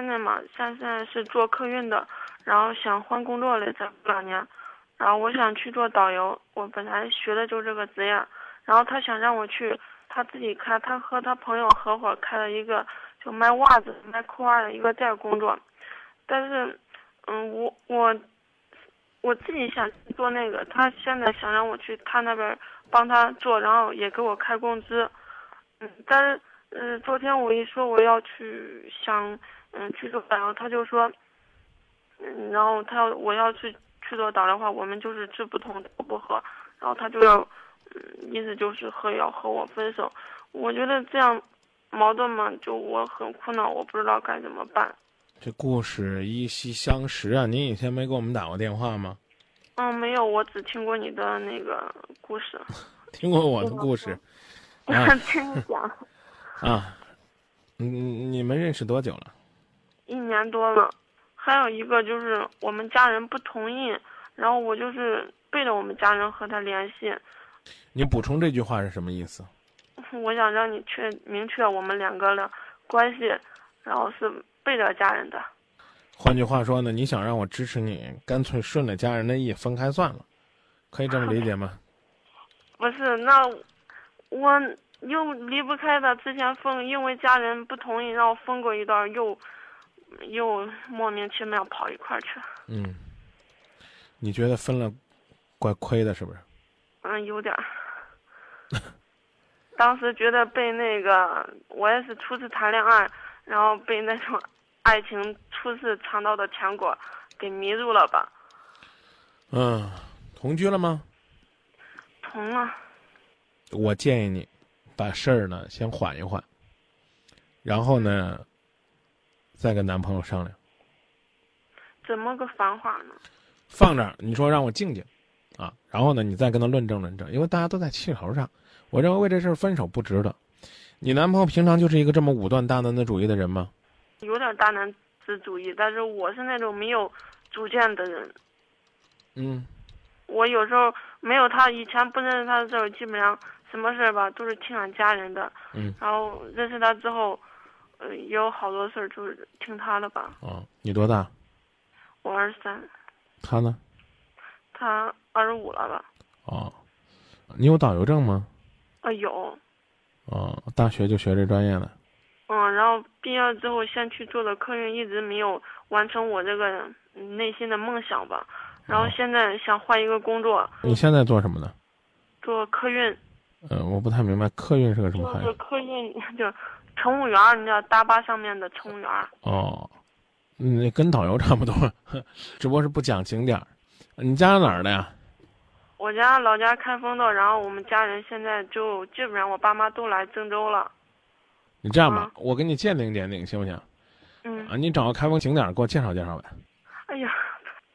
现在嘛，现在是做客运的，然后想换工作了，再两年，然后我想去做导游。我本来学的就是这个职业，然后他想让我去，他自己开，他和他朋友合伙开了一个就卖袜子、卖裤袜的一个店工作。但是，嗯，我我我自己想做那个，他现在想让我去他那边帮他做，然后也给我开工资。嗯，但是。嗯，昨天我一说我要去想，嗯，去做导游，他就说，嗯，然后他要我要去去做导的话，我们就是志不同道不合，然后他就要，嗯，意思就是和要和我分手。我觉得这样矛盾嘛，就我很苦恼，我不知道该怎么办。这故事依稀相识啊！您以前没给我们打过电话吗？嗯，没有，我只听过你的那个故事。听过我的故事？听你讲。啊，你你们认识多久了？一年多了，还有一个就是我们家人不同意，然后我就是背着我们家人和他联系。你补充这句话是什么意思？我想让你确明确我们两个的关系，然后是背着家人的。换句话说呢，你想让我支持你，干脆顺着家人的意分开算了，可以这么理解吗？不是，那我。又离不开他，之前分因为家人不同意，然后分过一段，又又莫名其妙跑一块儿去。嗯，你觉得分了怪亏的，是不是？嗯，有点儿。当时觉得被那个，我也是初次谈恋爱，然后被那种爱情初次尝到的甜果给迷住了吧。嗯，同居了吗？同了。我建议你。把事儿呢先缓一缓，然后呢，再跟男朋友商量。怎么个反话呢？放这儿，你说让我静静，啊，然后呢，你再跟他论证论证，因为大家都在气头上。我认为为这事儿分手不值得。你男朋友平常就是一个这么武断大男子主义的人吗？有点大男子主义，但是我是那种没有主见的人。嗯。我有时候没有他，以前不认识他的时候，基本上。什么事儿吧，都是听俺家人的。嗯。然后认识他之后，呃，也有好多事儿就是听他的吧。哦，你多大？我二十三。他呢？他二十五了吧？哦，你有导游证吗？啊，有。哦，大学就学这专业的。嗯，然后毕业之后先去做的客运，一直没有完成我这个内心的梦想吧。然后现在想换一个工作。你现在做什么呢？做客运。嗯，我不太明白客运是个什么含义。就是客运，就乘务员，你知道大巴上面的乘务员。哦，那跟导游差不多，只不过是不讲景点儿。你家哪儿的呀？我家老家开封的，然后我们家人现在就基本上我爸妈都来郑州了。你这样吧，我给你鉴定鉴定，行不行？嗯。啊，你找个开封景点给我介绍介绍呗。哎呀，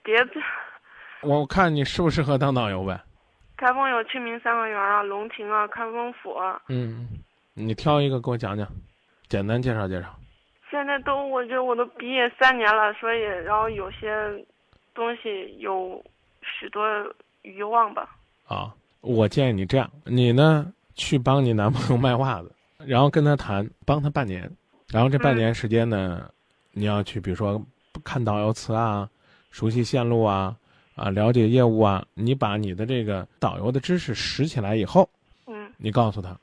别这。我看你适不适合当导游呗。开封有清明三合园啊，龙亭啊，开封府。嗯，你挑一个给我讲讲，简单介绍介绍。现在都，我觉得我都毕业三年了，所以然后有些东西有许多遗忘吧。啊，我建议你这样，你呢去帮你男朋友卖袜子，然后跟他谈，帮他半年，然后这半年时间呢，你要去，比如说看导游词啊，熟悉线路啊。啊，了解业务啊！你把你的这个导游的知识拾起来以后，嗯，你告诉他，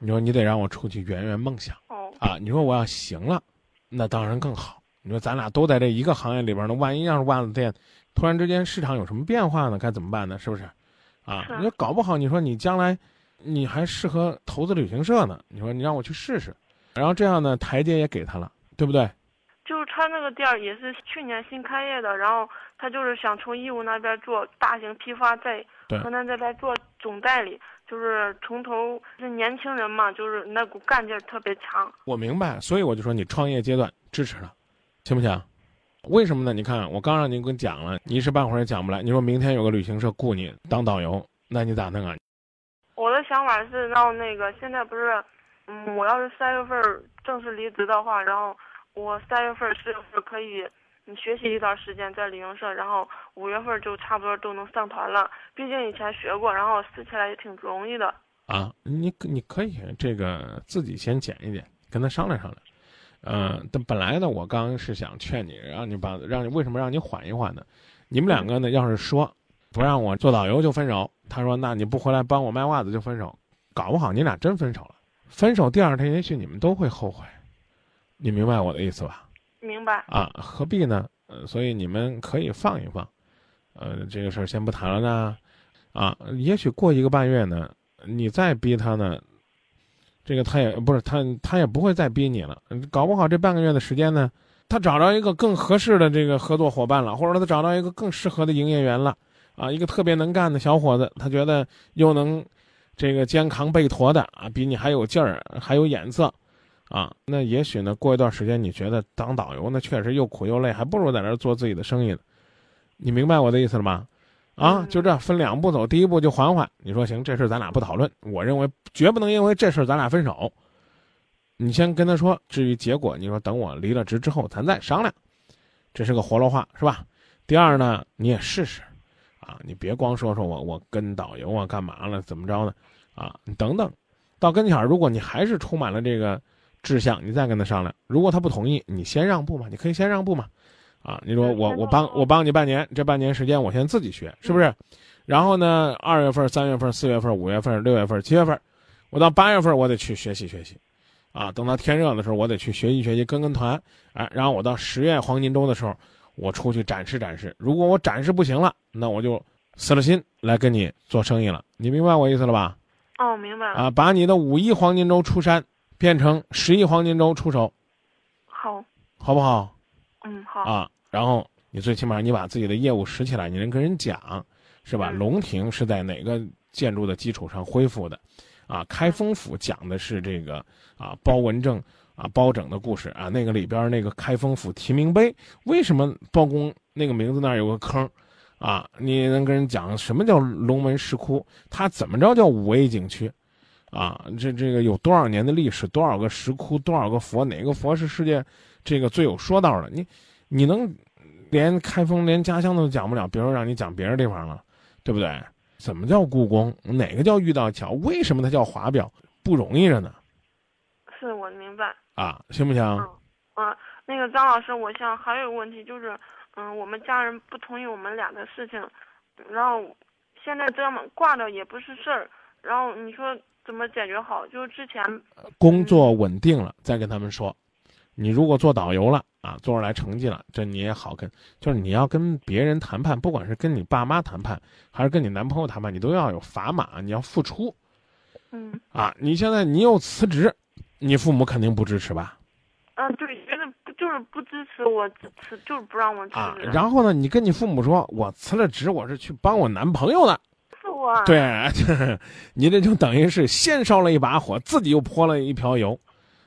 你说你得让我出去圆圆梦想。哦，啊，你说我要行了，那当然更好。你说咱俩都在这一个行业里边呢，万一要是袜子店突然之间市场有什么变化呢？该怎么办呢？是不是？啊，你说搞不好，你说你将来你还适合投资旅行社呢？你说你让我去试试，然后这样呢，台阶也给他了，对不对？就是他那个店儿也是去年新开业的，然后他就是想从义乌那边做大型批发，在河南这边做总代理，就是从头是年轻人嘛，就是那股干劲儿特别强。我明白，所以我就说你创业阶段支持他，行不行？为什么呢？你看我刚让您跟讲了，你一时半会儿也讲不来。你说明天有个旅行社雇你当导游，那你咋弄啊？我的想法是让那个现在不是，嗯，我要是三月份正式离职的话，然后。我三月份、四月份可以，你学习一段时间在旅行社，然后五月份就差不多都能上团了。毕竟以前学过，然后试起来也挺不容易的。啊，你你可以这个自己先减一减，跟他商量商量。嗯，但本来呢，我刚是想劝你，让你把让你为什么让你缓一缓呢？你们两个呢，要是说不让我做导游就分手，他说那你不回来帮我卖袜子就分手，搞不好你俩真分手了。分手第二天，也许你们都会后悔。你明白我的意思吧？明白。啊，何必呢？呃，所以你们可以放一放，呃，这个事儿先不谈了呢。啊，也许过一个半月呢，你再逼他呢。这个他也不是他，他也不会再逼你了。搞不好这半个月的时间呢，他找着一个更合适的这个合作伙伴了，或者他找到一个更适合的营业员了，啊，一个特别能干的小伙子，他觉得又能这个肩扛背驮的啊，比你还有劲儿，还有眼色，啊，那也许呢，过一段时间你觉得当导游呢确实又苦又累，还不如在那做自己的生意呢。你明白我的意思了吗？啊，就这分两步走，第一步就缓缓。你说行，这事咱俩不讨论。我认为绝不能因为这事咱俩分手。你先跟他说，至于结果，你说等我离了职之后咱再商量。这是个活络话，是吧？第二呢，你也试试，啊，你别光说说我我跟导游啊干嘛了，怎么着呢？啊，你等等，到跟前儿，如果你还是充满了这个志向，你再跟他商量。如果他不同意，你先让步嘛，你可以先让步嘛。啊，你说我我帮我帮你半年，这半年时间我先自己学，是不是？然后呢，二月份、三月份、四月份、五月份、六月份、七月份，我到八月份我得去学习学习，啊，等到天热的时候我得去学习学习，跟跟团，哎，然后我到十月黄金周的时候，我出去展示展示。如果我展示不行了，那我就死了心来跟你做生意了。你明白我意思了吧？哦，明白了。啊，把你的五一黄金周出山变成十一黄金周出手，好，好不好？嗯，好啊，然后你最起码你把自己的业务拾起来，你能跟人讲，是吧？龙庭是在哪个建筑的基础上恢复的？啊，开封府讲的是这个啊包文正啊包拯的故事啊，那个里边那个开封府提名碑，为什么包公那个名字那儿有个坑？啊，你能跟人讲什么叫龙门石窟？它怎么着叫五 A 景区？啊，这这个有多少年的历史？多少个石窟？多少个佛？哪个佛是世界？这个最有说道的，你，你能连开封连家乡都讲不了，别说让你讲别的地方了，对不对？怎么叫故宫？哪个叫玉道桥？为什么它叫华表？不容易着呢。是我明白。啊，行不行？啊，那个张老师，我想还有个问题就是，嗯，我们家人不同意我们俩的事情，然后现在这么挂着也不是事儿，然后你说怎么解决好？就是之前工作稳定了再跟他们说。你如果做导游了啊，做出来成绩了，这你也好跟，就是你要跟别人谈判，不管是跟你爸妈谈判，还是跟你男朋友谈判，你都要有砝码，你要付出。嗯。啊，你现在你又辞职，你父母肯定不支持吧？嗯，对，觉得就是不支持我辞，就是不让我辞职。啊，然后呢，你跟你父母说，我辞了职，我是去帮我男朋友的。对，你这就等于是先烧了一把火，自己又泼了一瓢油，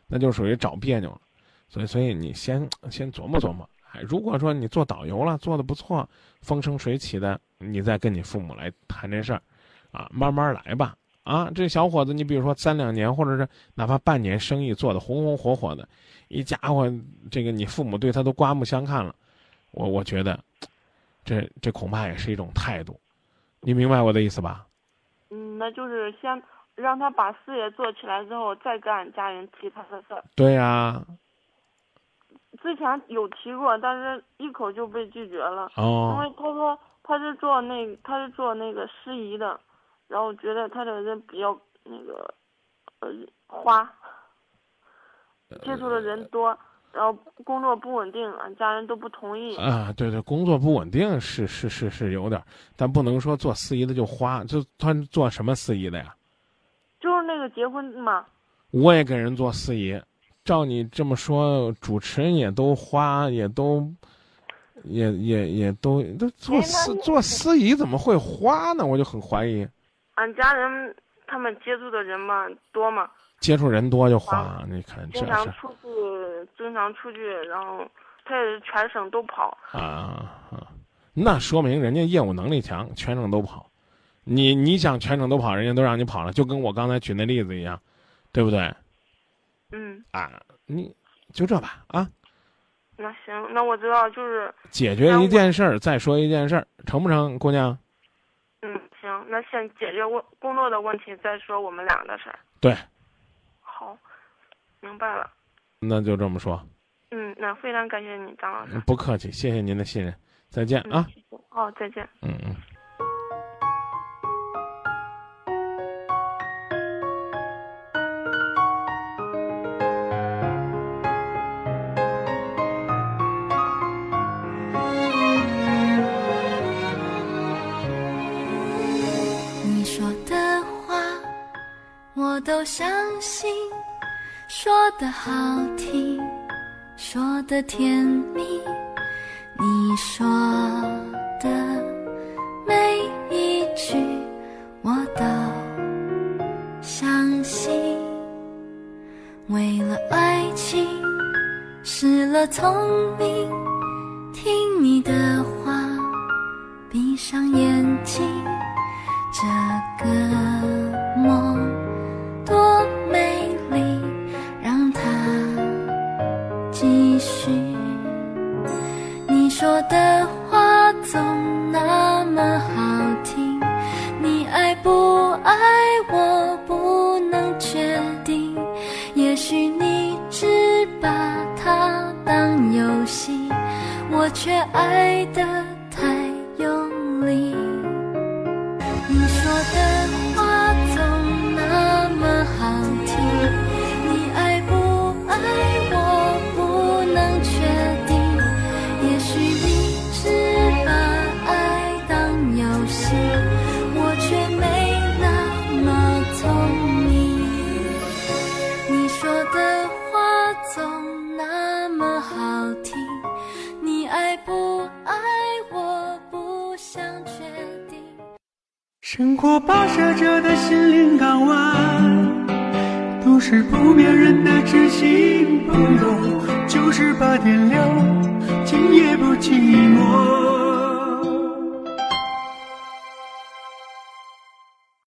那就属于找别扭了。所以，所以你先先琢磨琢磨。哎，如果说你做导游了，做的不错，风生水起的，你再跟你父母来谈这事儿，啊，慢慢来吧。啊，这小伙子，你比如说三两年，或者是哪怕半年，生意做的红红火火的，一家伙，这个你父母对他都刮目相看了。我我觉得，这这恐怕也是一种态度。你明白我的意思吧？嗯，那就是先让他把事业做起来之后，再跟俺家人提他的事儿。对呀。之前有提过，但是一口就被拒绝了。哦。因为他说他是做那他是做那个司仪的，然后觉得他这个人比较那个，呃花，接触的人多，然后工作不稳定，俺家人都不同意。啊，对对，工作不稳定是是是是有点，但不能说做司仪的就花，就他做什么司仪的呀？就是那个结婚嘛。我也给人做司仪。照你这么说，主持人也都花，也都，也也也都都做司做司仪怎么会花呢？我就很怀疑。俺家人他们接触的人嘛多嘛。接触人多就花，你看这是。经常出去，经常出去，然后他也是全省都跑。啊啊，那说明人家业务能力强，全省都跑。你你想全省都跑，人家都让你跑了，就跟我刚才举那例子一样，对不对？嗯啊，你就这吧啊。那行，那我知道，就是解决一件事儿，再说一件事儿，成不成，姑娘？嗯，行，那先解决问工作的问题，再说我们俩的事儿。对。好，明白了。那就这么说。嗯，那非常感谢你，张老师。不客气，谢谢您的信任，再见啊。哦，再见。嗯嗯。你说的话，我都相信。说的好听，说的甜蜜，你说的每一句我都相信。为了爱情失了聪明，听你的话，闭上眼说的话总那么好听，你爱不爱我不能确定，也许你只把它当游戏，我却爱的生活跋涉着的心灵港湾，都是不眠人的知心朋友，九十八点六，今夜不寂寞。